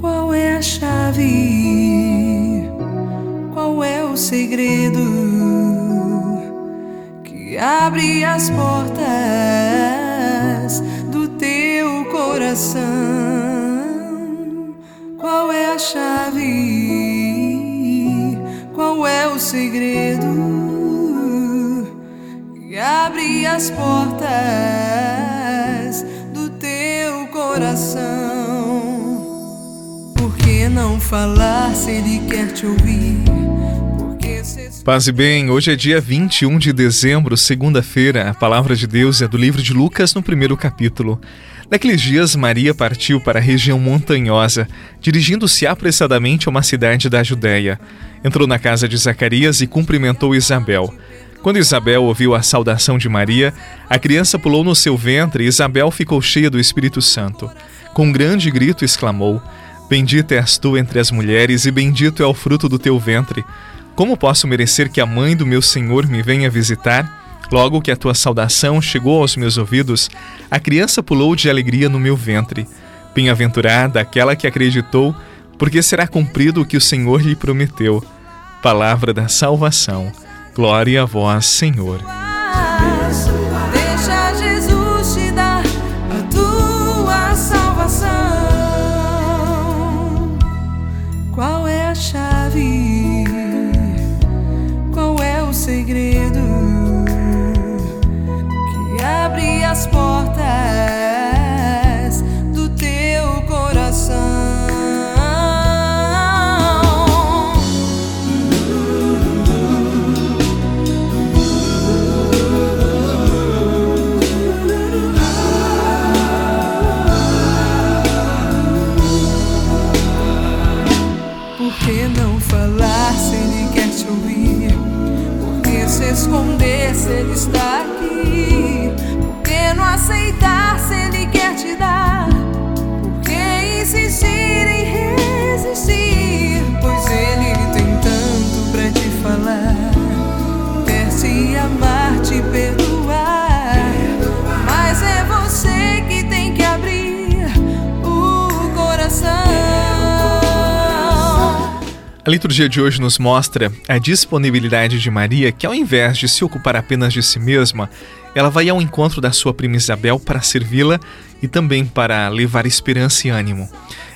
Qual é a chave? Qual é o segredo que abre as portas do teu coração? Qual é a chave? Qual é o segredo que abre as portas do teu coração? Não falar se ele quer te ouvir? Paz e bem, hoje é dia 21 de dezembro, segunda-feira. A palavra de Deus é do livro de Lucas, no primeiro capítulo. Naqueles dias, Maria partiu para a região montanhosa, dirigindo-se apressadamente a uma cidade da Judéia. Entrou na casa de Zacarias e cumprimentou Isabel. Quando Isabel ouviu a saudação de Maria, a criança pulou no seu ventre e Isabel ficou cheia do Espírito Santo. Com um grande grito exclamou: Bendita és tu entre as mulheres, e bendito é o fruto do teu ventre. Como posso merecer que a mãe do meu Senhor me venha visitar? Logo que a tua saudação chegou aos meus ouvidos, a criança pulou de alegria no meu ventre. Bem-aventurada aquela que acreditou, porque será cumprido o que o Senhor lhe prometeu. Palavra da salvação. Glória a vós, Senhor. Esconder se ele está aqui? A liturgia de hoje nos mostra a disponibilidade de Maria, que ao invés de se ocupar apenas de si mesma, ela vai ao encontro da sua prima Isabel para servi-la e também para levar esperança e ânimo.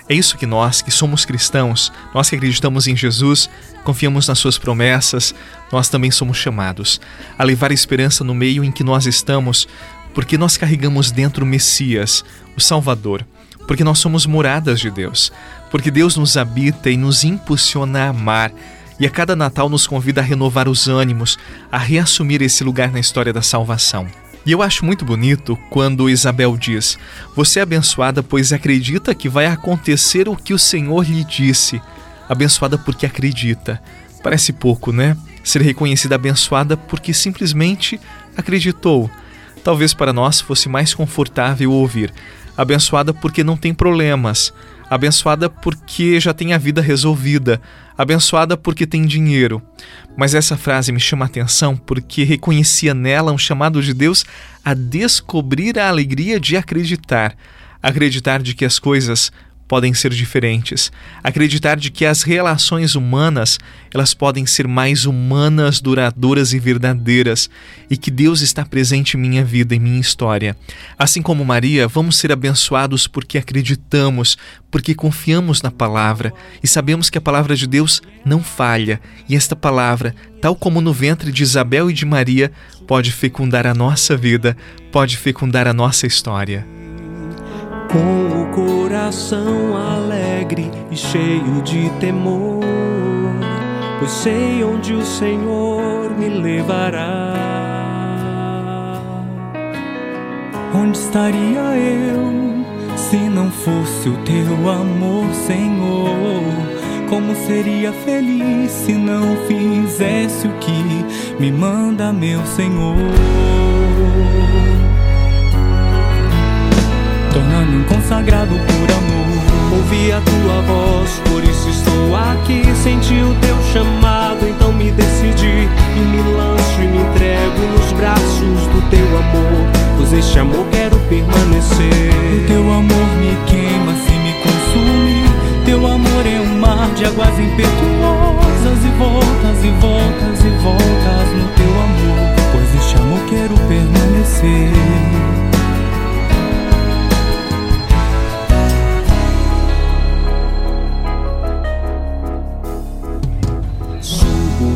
É isso que nós, que somos cristãos, nós que acreditamos em Jesus, confiamos nas suas promessas, nós também somos chamados a levar esperança no meio em que nós estamos, porque nós carregamos dentro o Messias, o Salvador porque nós somos moradas de Deus, porque Deus nos habita e nos impulsiona a amar. E a cada Natal nos convida a renovar os ânimos, a reassumir esse lugar na história da salvação. E eu acho muito bonito quando Isabel diz: Você é abençoada, pois acredita que vai acontecer o que o Senhor lhe disse. Abençoada porque acredita. Parece pouco, né? Ser reconhecida abençoada porque simplesmente acreditou. Talvez para nós fosse mais confortável ouvir: abençoada porque não tem problemas, abençoada porque já tem a vida resolvida, abençoada porque tem dinheiro. Mas essa frase me chama a atenção porque reconhecia nela um chamado de Deus a descobrir a alegria de acreditar, acreditar de que as coisas podem ser diferentes. Acreditar de que as relações humanas, elas podem ser mais humanas, duradouras e verdadeiras, e que Deus está presente em minha vida, em minha história. Assim como Maria, vamos ser abençoados porque acreditamos, porque confiamos na palavra e sabemos que a palavra de Deus não falha, e esta palavra, tal como no ventre de Isabel e de Maria, pode fecundar a nossa vida, pode fecundar a nossa história. Com o coração alegre e cheio de temor, pois sei onde o Senhor me levará. Onde estaria eu se não fosse o teu amor, Senhor? Como seria feliz se não fizesse o que me manda, meu Senhor? Um consagrado por amor. Ouvi a tua voz, por isso estou aqui. Senti o teu chamado, então me decidi e me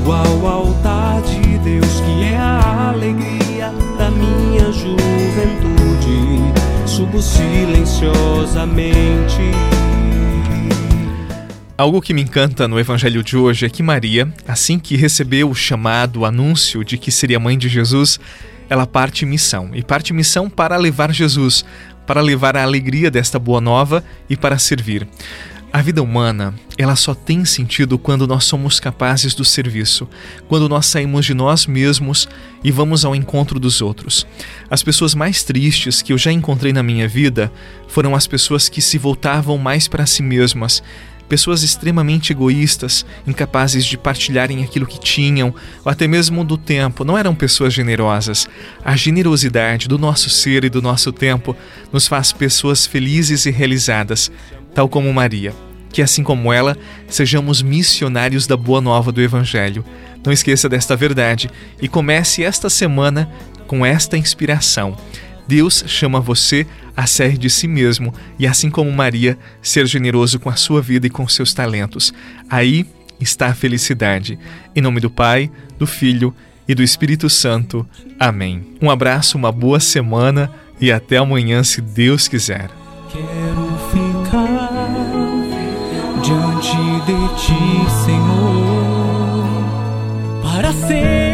Subo ao altar de Deus que é a alegria da minha juventude. Subo silenciosamente Algo que me encanta no evangelho de hoje é que Maria, assim que recebeu o chamado, o anúncio de que seria mãe de Jesus, ela parte missão. E parte missão para levar Jesus, para levar a alegria desta boa nova e para servir. A vida humana, ela só tem sentido quando nós somos capazes do serviço, quando nós saímos de nós mesmos e vamos ao encontro dos outros. As pessoas mais tristes que eu já encontrei na minha vida foram as pessoas que se voltavam mais para si mesmas, pessoas extremamente egoístas, incapazes de partilharem aquilo que tinham, ou até mesmo do tempo, não eram pessoas generosas. A generosidade do nosso ser e do nosso tempo nos faz pessoas felizes e realizadas, tal como Maria. Que assim como ela, sejamos missionários da boa nova do Evangelho. Não esqueça desta verdade e comece esta semana com esta inspiração. Deus chama você a ser de si mesmo e, assim como Maria, ser generoso com a sua vida e com seus talentos. Aí está a felicidade. Em nome do Pai, do Filho e do Espírito Santo. Amém. Um abraço, uma boa semana e até amanhã, se Deus quiser. Quero diante de ti, Senhor, para sempre.